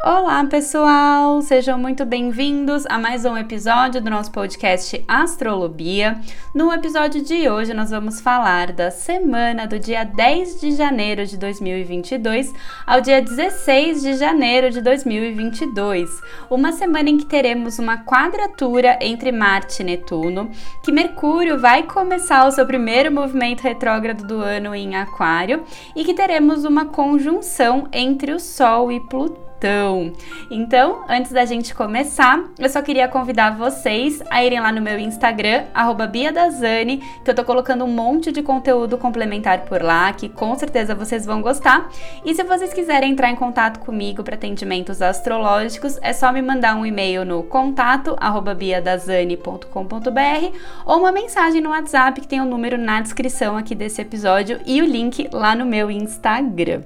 Olá, pessoal! Sejam muito bem-vindos a mais um episódio do nosso podcast Astrolobia. No episódio de hoje, nós vamos falar da semana do dia 10 de janeiro de 2022 ao dia 16 de janeiro de 2022. Uma semana em que teremos uma quadratura entre Marte e Netuno, que Mercúrio vai começar o seu primeiro movimento retrógrado do ano em Aquário e que teremos uma conjunção entre o Sol e Plutão Plutão. Então, antes da gente começar, eu só queria convidar vocês a irem lá no meu Instagram, BiaDazani, que eu tô colocando um monte de conteúdo complementar por lá, que com certeza vocês vão gostar. E se vocês quiserem entrar em contato comigo para atendimentos astrológicos, é só me mandar um e-mail no contato biadazani.com.br ou uma mensagem no WhatsApp que tem o um número na descrição aqui desse episódio e o link lá no meu Instagram.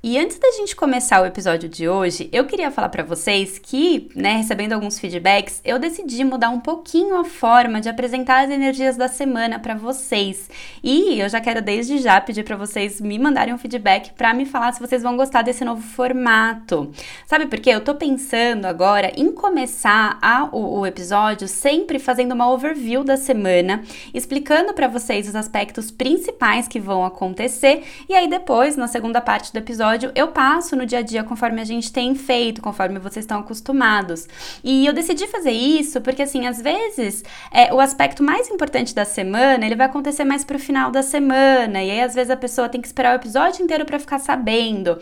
E antes da gente começar o episódio de hoje, eu queria falar para vocês que, né, recebendo alguns feedbacks, eu decidi mudar um pouquinho a forma de apresentar as energias da semana para vocês. E eu já quero desde já pedir para vocês me mandarem um feedback para me falar se vocês vão gostar desse novo formato. Sabe por quê? Eu tô pensando agora em começar a, o, o episódio sempre fazendo uma overview da semana, explicando para vocês os aspectos principais que vão acontecer e aí depois, na segunda parte do episódio episódio eu passo no dia a dia conforme a gente tem feito, conforme vocês estão acostumados. E eu decidi fazer isso porque, assim, às vezes é, o aspecto mais importante da semana ele vai acontecer mais pro final da semana. E aí, às vezes, a pessoa tem que esperar o episódio inteiro para ficar sabendo.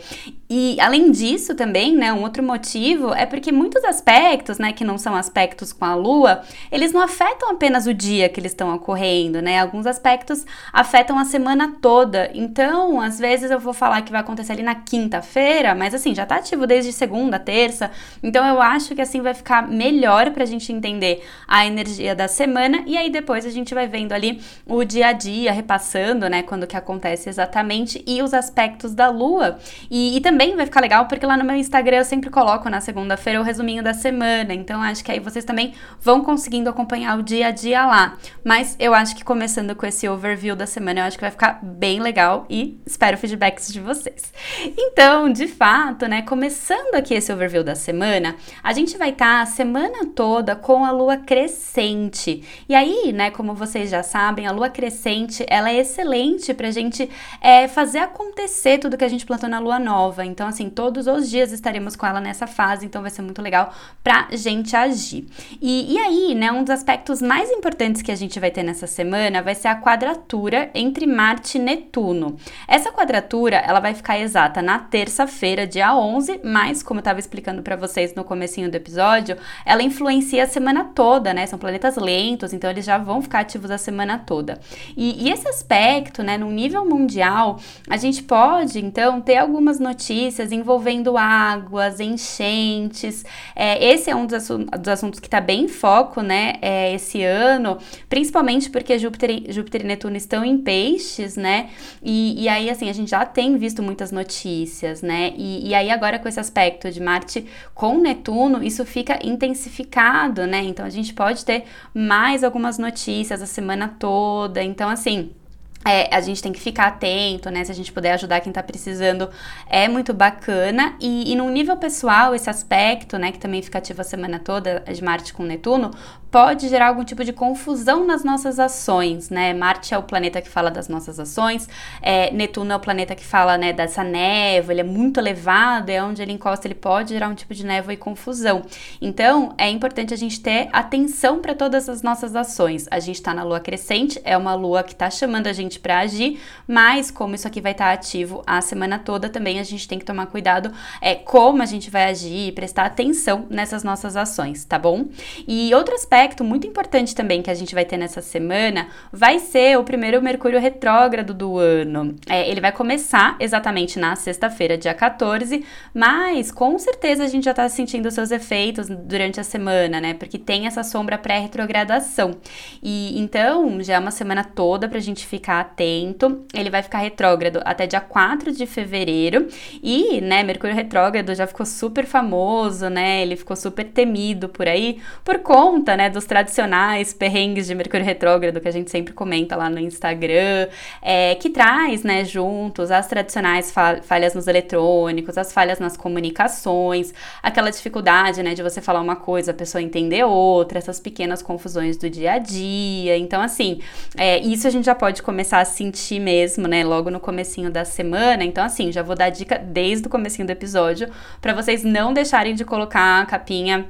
E além disso, também, né, um outro motivo é porque muitos aspectos, né, que não são aspectos com a lua, eles não afetam apenas o dia que eles estão ocorrendo, né? Alguns aspectos afetam a semana toda. Então, às vezes eu vou falar que vai acontecer ali na quinta-feira, mas assim, já tá ativo desde segunda, terça. Então eu acho que assim vai ficar melhor pra gente entender a energia da semana e aí depois a gente vai vendo ali o dia a dia, repassando, né, quando que acontece exatamente e os aspectos da lua. E, e também vai ficar legal porque lá no meu Instagram eu sempre coloco na segunda-feira o resuminho da semana. Então acho que aí vocês também vão conseguindo acompanhar o dia a dia lá. Mas eu acho que começando com esse overview da semana, eu acho que vai ficar bem legal e espero feedbacks de vocês. Então, de fato, né, começando aqui esse overview da semana, a gente vai estar tá a semana toda com a lua crescente. E aí, né, como vocês já sabem, a lua crescente, ela é excelente pra gente é, fazer acontecer tudo que a gente plantou na lua nova. Então, assim, todos os dias estaremos com ela nessa fase, então vai ser muito legal pra gente agir. E, e aí, né, um dos aspectos mais importantes que a gente vai ter nessa semana vai ser a quadratura entre Marte e Netuno. Essa quadratura, ela vai ficar exata data na terça-feira, dia 11, mas como eu estava explicando para vocês no comecinho do episódio, ela influencia a semana toda, né? São planetas lentos, então eles já vão ficar ativos a semana toda. E, e esse aspecto, né, no nível mundial, a gente pode então ter algumas notícias envolvendo águas, enchentes. É, esse é um dos, dos assuntos que está bem em foco, né, é, esse ano, principalmente porque Júpiter, Júpiter e Netuno estão em peixes, né? E, e aí, assim, a gente já tem visto muitas notícias notícias, né? E, e aí agora com esse aspecto de Marte com Netuno, isso fica intensificado, né? Então a gente pode ter mais algumas notícias a semana toda. Então, assim. É, a gente tem que ficar atento, né? Se a gente puder ajudar quem tá precisando, é muito bacana. E, e no nível pessoal, esse aspecto, né, que também fica ativo a semana toda, de Marte com Netuno, pode gerar algum tipo de confusão nas nossas ações, né? Marte é o planeta que fala das nossas ações, é, Netuno é o planeta que fala, né, dessa névoa, ele é muito elevado, é onde ele encosta, ele pode gerar um tipo de névoa e confusão. Então, é importante a gente ter atenção para todas as nossas ações. A gente tá na lua crescente, é uma lua que tá chamando a gente para agir, mas como isso aqui vai estar tá ativo a semana toda, também a gente tem que tomar cuidado é como a gente vai agir e prestar atenção nessas nossas ações, tá bom? E outro aspecto aspecto muito importante também que a gente vai ter nessa semana vai ser o primeiro Mercúrio retrógrado do ano. É, ele vai começar exatamente na sexta-feira, dia 14, mas com certeza a gente já está sentindo seus efeitos durante a semana, né? Porque tem essa sombra pré-retrogradação. E então já é uma semana toda para a gente ficar atento. Ele vai ficar retrógrado até dia 4 de fevereiro. E, né, Mercúrio retrógrado já ficou super famoso, né? Ele ficou super temido por aí por conta, né? Né, dos tradicionais perrengues de Mercúrio retrógrado que a gente sempre comenta lá no Instagram, é, que traz, né, juntos as tradicionais falhas nos eletrônicos, as falhas nas comunicações, aquela dificuldade, né, de você falar uma coisa, a pessoa entender outra, essas pequenas confusões do dia a dia. Então, assim, é, isso a gente já pode começar a sentir mesmo, né, logo no comecinho da semana. Então, assim, já vou dar dica desde o comecinho do episódio para vocês não deixarem de colocar a capinha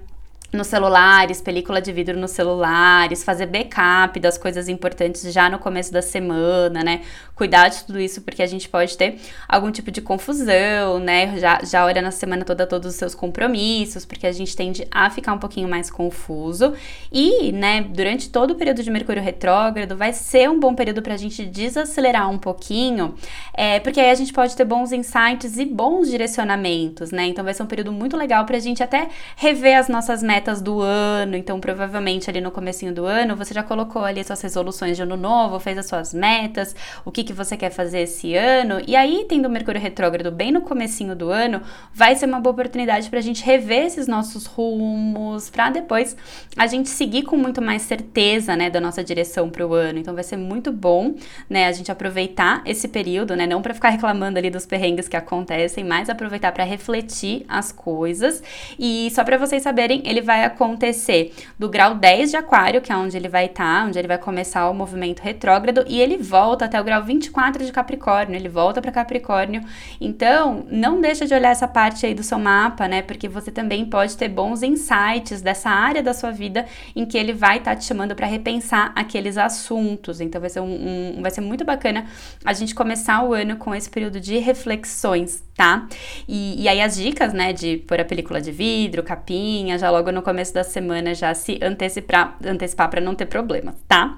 nos celulares, película de vidro nos celulares, fazer backup das coisas importantes já no começo da semana, né? Cuidar de tudo isso porque a gente pode ter algum tipo de confusão, né? Já, já olha na semana toda todos os seus compromissos, porque a gente tende a ficar um pouquinho mais confuso. E, né, durante todo o período de Mercúrio retrógrado, vai ser um bom período para a gente desacelerar um pouquinho, é, porque aí a gente pode ter bons insights e bons direcionamentos, né? Então vai ser um período muito legal para a gente até rever as nossas metas metas do ano, então provavelmente ali no comecinho do ano você já colocou ali suas resoluções de ano novo, fez as suas metas, o que que você quer fazer esse ano, e aí tendo o Mercúrio retrógrado bem no comecinho do ano, vai ser uma boa oportunidade para a gente rever esses nossos rumos, para depois a gente seguir com muito mais certeza, né, da nossa direção para o ano. Então vai ser muito bom, né, a gente aproveitar esse período, né, não para ficar reclamando ali dos perrengues que acontecem, mas aproveitar para refletir as coisas. E só para vocês saberem, ele vai acontecer do grau 10 de Aquário, que é onde ele vai estar, tá, onde ele vai começar o movimento retrógrado, e ele volta até o grau 24 de Capricórnio, ele volta para Capricórnio. Então, não deixa de olhar essa parte aí do seu mapa, né? Porque você também pode ter bons insights dessa área da sua vida em que ele vai estar tá te chamando para repensar aqueles assuntos. Então, vai ser, um, um, vai ser muito bacana a gente começar o ano com esse período de reflexões, tá? E, e aí as dicas, né, de pôr a película de vidro, capinha, já logo no começo da semana já se antecipar, para não ter problemas, tá?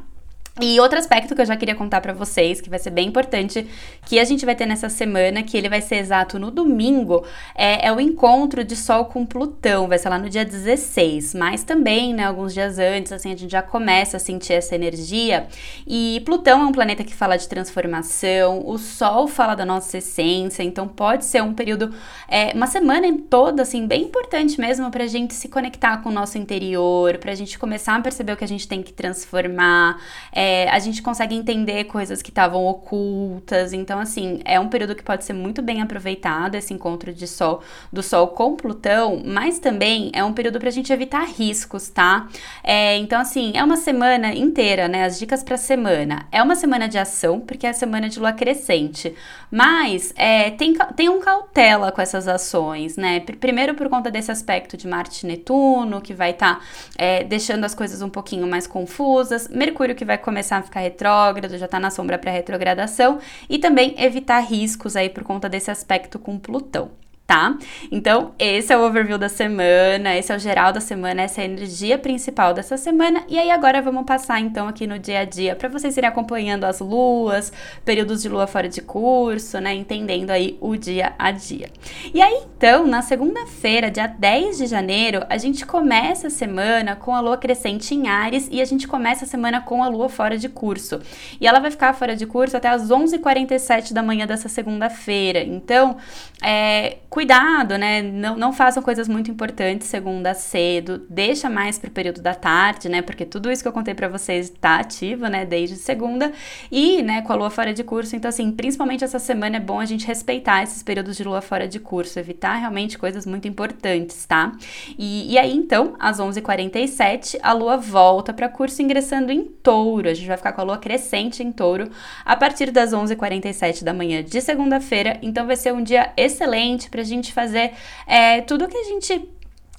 E outro aspecto que eu já queria contar para vocês, que vai ser bem importante, que a gente vai ter nessa semana, que ele vai ser exato no domingo, é, é, o encontro de Sol com Plutão, vai ser lá no dia 16, mas também, né, alguns dias antes, assim, a gente já começa a sentir essa energia. E Plutão é um planeta que fala de transformação, o Sol fala da nossa essência, então pode ser um período, é, uma semana em toda, assim, bem importante mesmo pra gente se conectar com o nosso interior, pra gente começar a perceber o que a gente tem que transformar. É, é, a gente consegue entender coisas que estavam ocultas. Então, assim, é um período que pode ser muito bem aproveitado, esse encontro de Sol, do Sol com Plutão, mas também é um período pra gente evitar riscos, tá? É, então, assim, é uma semana inteira, né? As dicas pra semana. É uma semana de ação, porque é a semana de lua crescente. Mas é, tem, tem um cautela com essas ações, né? Primeiro por conta desse aspecto de Marte Netuno, que vai estar tá, é, deixando as coisas um pouquinho mais confusas. Mercúrio que vai começar começar a ficar retrógrado, já está na sombra para retrogradação, e também evitar riscos aí por conta desse aspecto com Plutão tá? Então, esse é o overview da semana, esse é o geral da semana, essa é a energia principal dessa semana. E aí agora vamos passar então aqui no dia a dia para vocês irem acompanhando as luas, períodos de lua fora de curso, né, entendendo aí o dia a dia. E aí então, na segunda-feira, dia 10 de janeiro, a gente começa a semana com a lua crescente em Ares e a gente começa a semana com a lua fora de curso. E ela vai ficar fora de curso até as 11h47 da manhã dessa segunda-feira. Então, é, cuidado, né? Não, não façam coisas muito importantes segunda cedo, deixa mais para o período da tarde, né? Porque tudo isso que eu contei para vocês está ativo, né? Desde segunda e, né, com a lua fora de curso. Então, assim, principalmente essa semana é bom a gente respeitar esses períodos de lua fora de curso, evitar realmente coisas muito importantes, tá? E, e aí, então, às 11h47, a lua volta para curso ingressando em touro. A gente vai ficar com a lua crescente em touro a partir das 11h47 da manhã de segunda-feira. Então, vai ser um dia excelente para gente fazer é, tudo que a gente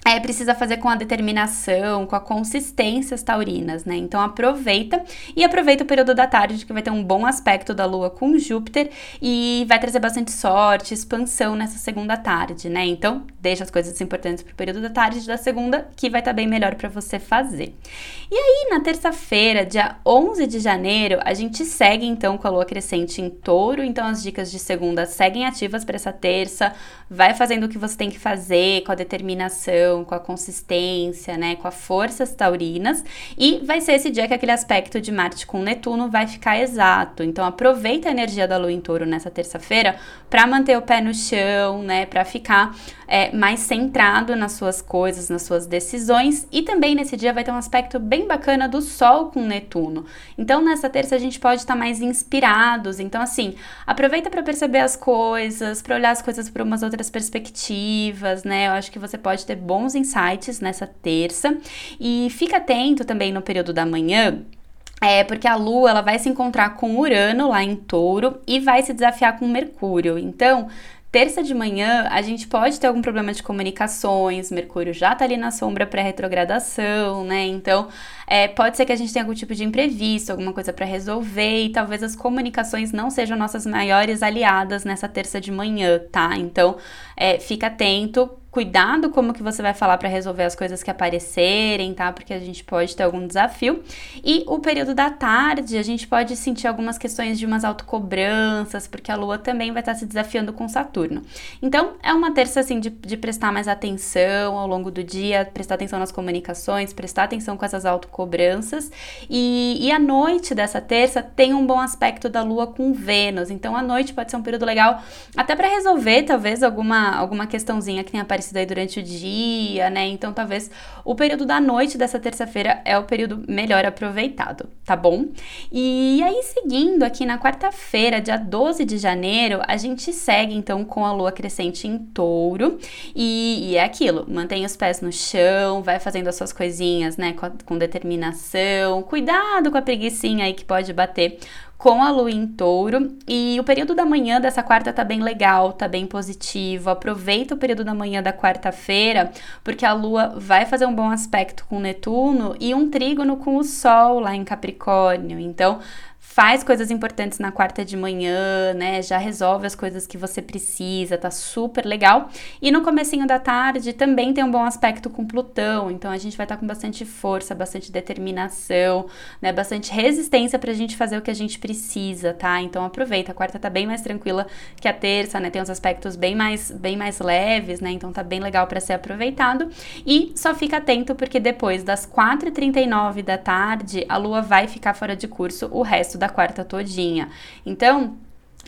é, precisa fazer com a determinação, com a consistência taurinas, né? Então aproveita e aproveita o período da tarde que vai ter um bom aspecto da Lua com Júpiter e vai trazer bastante sorte, expansão nessa segunda tarde, né? Então deixa as coisas importantes para o período da tarde da segunda que vai estar tá bem melhor para você fazer. E aí na terça-feira, dia 11 de janeiro, a gente segue então com a Lua crescente em Touro, então as dicas de segunda seguem ativas para essa terça, vai fazendo o que você tem que fazer com a determinação com a consistência, né, com a forças taurinas, e vai ser esse dia que aquele aspecto de Marte com Netuno vai ficar exato. Então aproveita a energia da lua em touro nessa terça-feira para manter o pé no chão, né, para ficar é, mais centrado nas suas coisas, nas suas decisões, e também nesse dia vai ter um aspecto bem bacana do Sol com Netuno. Então nessa terça a gente pode estar tá mais inspirados. Então assim, aproveita para perceber as coisas, para olhar as coisas por umas outras perspectivas, né? Eu acho que você pode ter bons insights nessa terça e fica atento também no período da manhã é porque a Lua ela vai se encontrar com Urano lá em Touro e vai se desafiar com Mercúrio. Então, Terça de manhã, a gente pode ter algum problema de comunicações, Mercúrio já tá ali na sombra pré-retrogradação, né? Então, é, pode ser que a gente tenha algum tipo de imprevisto, alguma coisa para resolver, e talvez as comunicações não sejam nossas maiores aliadas nessa terça de manhã, tá? Então, é, fica atento, cuidado como que você vai falar para resolver as coisas que aparecerem, tá? Porque a gente pode ter algum desafio. E o período da tarde, a gente pode sentir algumas questões de umas autocobranças, porque a lua também vai estar se desafiando com Saturno. Então, é uma terça assim de, de prestar mais atenção ao longo do dia, prestar atenção nas comunicações, prestar atenção com essas autocobranças. E, e a noite dessa terça tem um bom aspecto da lua com Vênus. Então, a noite pode ser um período legal até para resolver talvez alguma, alguma questãozinha que tenha aparecido aparecido aí durante o dia, né? Então talvez o período da noite dessa terça-feira é o período melhor aproveitado, tá bom? E aí, seguindo aqui na quarta-feira, dia 12 de janeiro, a gente segue então com a lua crescente em touro. E, e é aquilo: mantém os pés no chão, vai fazendo as suas coisinhas, né? Com, com determinação. Cuidado com a preguiçinha aí que pode bater com a lua em touro. E o período da manhã dessa quarta tá bem legal, tá bem positivo. Aproveita o período da manhã da quarta-feira, porque a lua vai fazer um bom aspecto com Netuno e um trígono com o Sol lá em Capricórnio. Então, faz coisas importantes na quarta de manhã, né? Já resolve as coisas que você precisa, tá super legal. E no comecinho da tarde também tem um bom aspecto com Plutão, então a gente vai estar tá com bastante força, bastante determinação, né? Bastante resistência pra gente fazer o que a gente precisa, tá? Então aproveita, a quarta tá bem mais tranquila que a terça, né? Tem uns aspectos bem mais bem mais leves, né? Então tá bem legal para ser aproveitado. E só fica atento porque depois das 4h39 da tarde, a lua vai ficar fora de curso o resto da quarta todinha. Então,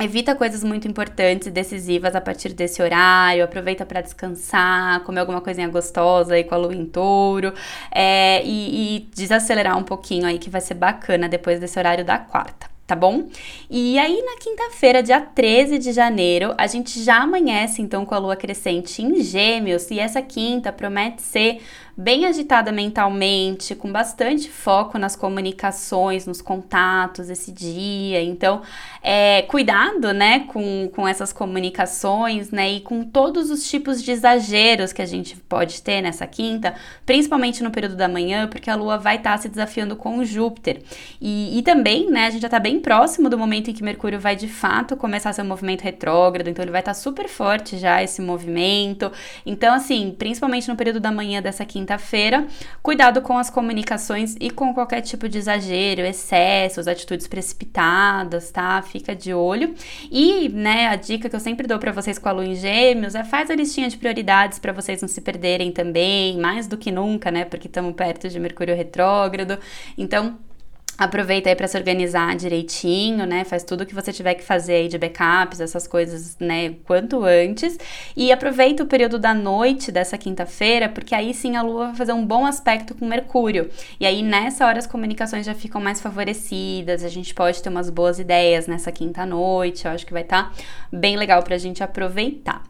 Evita coisas muito importantes e decisivas a partir desse horário, aproveita para descansar, comer alguma coisinha gostosa aí com a lua em touro é, e, e desacelerar um pouquinho aí que vai ser bacana depois desse horário da quarta tá bom? E aí na quinta-feira, dia 13 de janeiro, a gente já amanhece então com a lua crescente em Gêmeos e essa quinta promete ser bem agitada mentalmente, com bastante foco nas comunicações, nos contatos esse dia. Então, é, cuidado, né, com, com essas comunicações, né, e com todos os tipos de exageros que a gente pode ter nessa quinta, principalmente no período da manhã, porque a Lua vai estar tá se desafiando com Júpiter. E, e também, né, a gente já está bem próximo do momento em que Mercúrio vai de fato começar seu movimento retrógrado, então ele vai estar tá super forte já esse movimento. Então, assim, principalmente no período da manhã dessa quinta quinta-feira. Cuidado com as comunicações e com qualquer tipo de exagero, excessos, atitudes precipitadas, tá? Fica de olho. E, né, a dica que eu sempre dou para vocês com a lua em gêmeos é faz a listinha de prioridades para vocês não se perderem também, mais do que nunca, né? Porque estamos perto de Mercúrio retrógrado. Então, Aproveita aí para se organizar direitinho, né? Faz tudo o que você tiver que fazer aí de backups, essas coisas, né? Quanto antes. E aproveita o período da noite dessa quinta-feira, porque aí sim a Lua vai fazer um bom aspecto com Mercúrio. E aí nessa hora as comunicações já ficam mais favorecidas, a gente pode ter umas boas ideias nessa quinta-noite. Eu acho que vai estar tá bem legal pra gente aproveitar.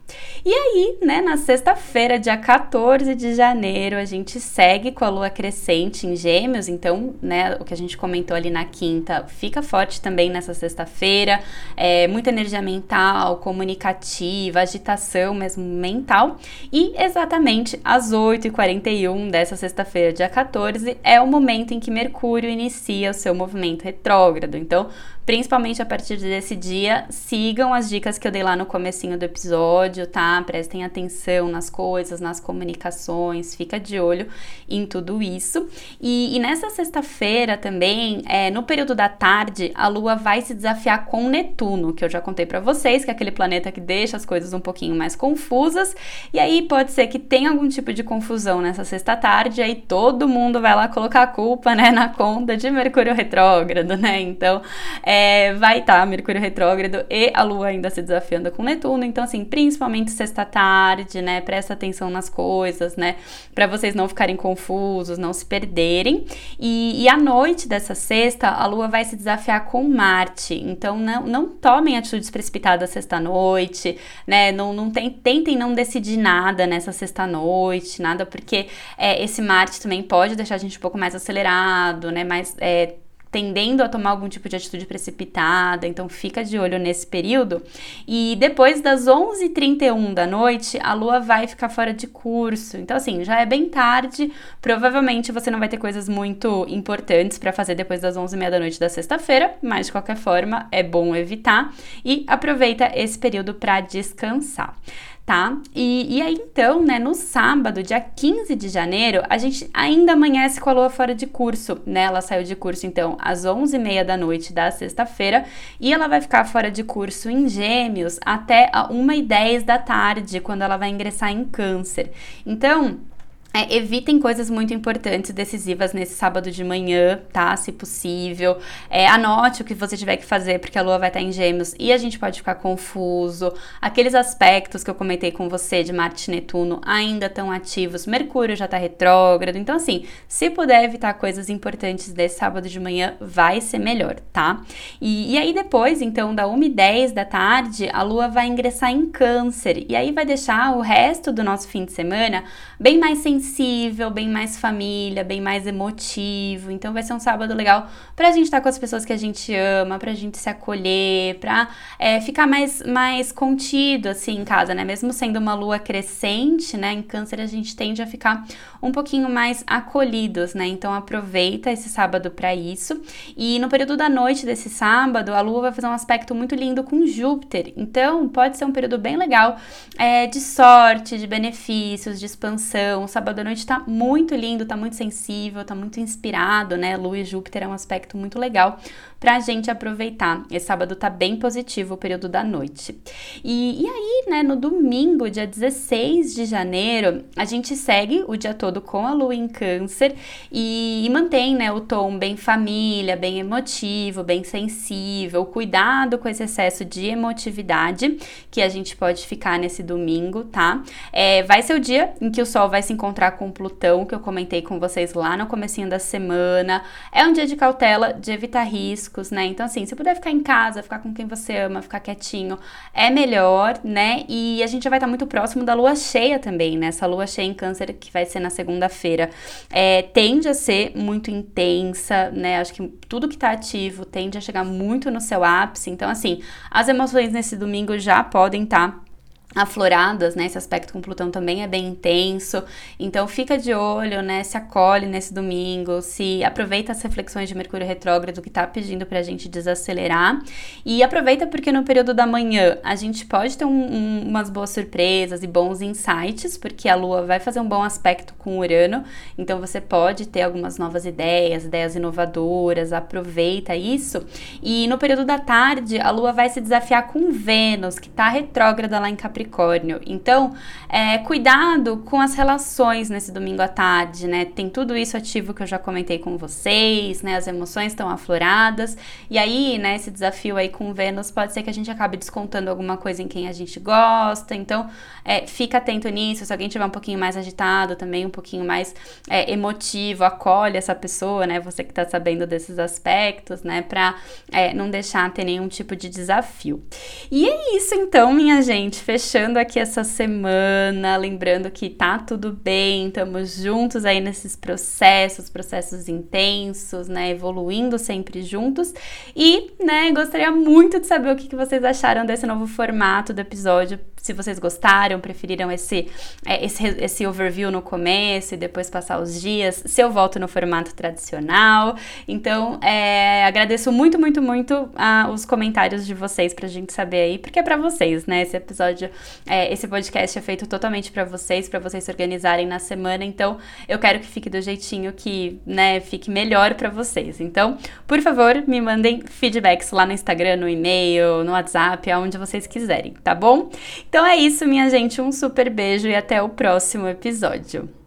E aí, né, na sexta-feira, dia 14 de janeiro, a gente segue com a Lua crescente em Gêmeos, então, né, o que a gente comentou ali na quinta, fica forte também nessa sexta-feira. É, muita energia mental, comunicativa, agitação mesmo mental. E exatamente às 8h41 dessa sexta-feira, dia 14, é o momento em que Mercúrio inicia o seu movimento retrógrado. Então, principalmente a partir desse dia, sigam as dicas que eu dei lá no comecinho do episódio, tá? Prestem atenção nas coisas, nas comunicações, fica de olho em tudo isso. E, e nessa sexta-feira também, é, no período da tarde, a Lua vai se desafiar com Netuno, que eu já contei para vocês, que é aquele planeta que deixa as coisas um pouquinho mais confusas. E aí pode ser que tenha algum tipo de confusão nessa sexta-tarde, aí todo mundo vai lá colocar a culpa, né, na conta de Mercúrio retrógrado, né? Então, é, vai estar tá Mercúrio retrógrado e a Lua ainda se desafiando com Netuno. Então, assim, principalmente sexta-tarde, né? Presta atenção nas coisas, né? Para vocês não ficarem confusos, não se perderem. E, e à noite dessa sexta, a Lua vai se desafiar com Marte. Então, não, não tomem atitudes precipitadas sexta-noite, né? Não, não tem, tentem não decidir nada nessa sexta-noite, nada, porque é, esse Marte também pode deixar a gente um pouco mais acelerado, né? Mais é, tendendo a tomar algum tipo de atitude precipitada, então fica de olho nesse período. E depois das 11h31 da noite, a lua vai ficar fora de curso. Então, assim, já é bem tarde, provavelmente você não vai ter coisas muito importantes para fazer depois das 11h30 da noite da sexta-feira, mas de qualquer forma é bom evitar e aproveita esse período para descansar tá? E, e aí então, né, no sábado, dia 15 de janeiro, a gente ainda amanhece com a lua fora de curso, né? Ela saiu de curso então às 11h30 da noite da sexta-feira e ela vai ficar fora de curso em Gêmeos até a 1h10 da tarde, quando ela vai ingressar em Câncer. Então, é, evitem coisas muito importantes e decisivas nesse sábado de manhã, tá? Se possível. É, anote o que você tiver que fazer, porque a lua vai estar em gêmeos e a gente pode ficar confuso. Aqueles aspectos que eu comentei com você de Marte e Netuno ainda estão ativos. Mercúrio já está retrógrado. Então, assim, se puder evitar coisas importantes desse sábado de manhã, vai ser melhor, tá? E, e aí, depois, então, da 1h10 da tarde, a lua vai ingressar em Câncer. E aí vai deixar o resto do nosso fim de semana bem mais sensível sensível, bem mais família, bem mais emotivo. Então vai ser um sábado legal pra gente estar tá com as pessoas que a gente ama, pra gente se acolher, pra é, ficar mais, mais contido assim em casa, né? Mesmo sendo uma lua crescente, né? Em câncer a gente tende a ficar um pouquinho mais acolhidos, né? Então aproveita esse sábado para isso. E no período da noite desse sábado, a lua vai fazer um aspecto muito lindo com Júpiter. Então pode ser um período bem legal é, de sorte, de benefícios, de expansão. sábado sábado à noite tá muito lindo, tá muito sensível, tá muito inspirado, né? Lua e Júpiter é um aspecto muito legal pra gente aproveitar. Esse sábado tá bem positivo o período da noite. E, e aí, né, no domingo, dia 16 de janeiro, a gente segue o dia todo com a lua em câncer e, e mantém, né, o tom bem família, bem emotivo, bem sensível, cuidado com esse excesso de emotividade que a gente pode ficar nesse domingo, tá? É, vai ser o dia em que o Sol vai se encontrar com Plutão, que eu comentei com vocês lá no comecinho da semana. É um dia de cautela, de evitar risco riscos, né? Então, assim, se puder ficar em casa, ficar com quem você ama, ficar quietinho, é melhor, né? E a gente já vai estar muito próximo da lua cheia também, né? Essa lua cheia em Câncer, que vai ser na segunda-feira, é, tende a ser muito intensa, né? Acho que tudo que tá ativo tende a chegar muito no seu ápice. Então, assim, as emoções nesse domingo já podem estar. Tá afloradas, né? Esse aspecto com Plutão também é bem intenso. Então fica de olho, né? Se acolhe nesse domingo, se aproveita as reflexões de Mercúrio retrógrado que tá pedindo pra gente desacelerar. E aproveita porque no período da manhã a gente pode ter um, um, umas boas surpresas e bons insights, porque a Lua vai fazer um bom aspecto com Urano. Então você pode ter algumas novas ideias, ideias inovadoras, aproveita isso. E no período da tarde, a Lua vai se desafiar com Vênus, que tá retrógrada lá em Capricórnio Capricórnio. Então, é, cuidado com as relações nesse domingo à tarde, né? Tem tudo isso ativo que eu já comentei com vocês, né? As emoções estão afloradas. E aí, né, esse desafio aí com Vênus pode ser que a gente acabe descontando alguma coisa em quem a gente gosta. Então, é, fica atento nisso. Se alguém tiver um pouquinho mais agitado, também um pouquinho mais é, emotivo, acolhe essa pessoa, né? Você que tá sabendo desses aspectos, né? Pra é, não deixar ter nenhum tipo de desafio. E é isso, então, minha gente. Fechou fechando aqui essa semana, lembrando que tá tudo bem, estamos juntos aí nesses processos, processos intensos, né, evoluindo sempre juntos. E, né, gostaria muito de saber o que, que vocês acharam desse novo formato do episódio se vocês gostaram, preferiram esse, é, esse, esse overview no começo e depois passar os dias, se eu volto no formato tradicional. Então, é, agradeço muito, muito, muito ah, os comentários de vocês pra gente saber aí, porque é pra vocês, né? Esse episódio, é, esse podcast é feito totalmente para vocês, para vocês se organizarem na semana. Então, eu quero que fique do jeitinho que, né, fique melhor para vocês. Então, por favor, me mandem feedbacks lá no Instagram, no e-mail, no WhatsApp, aonde vocês quiserem, tá bom? Então é isso, minha gente. Um super beijo e até o próximo episódio.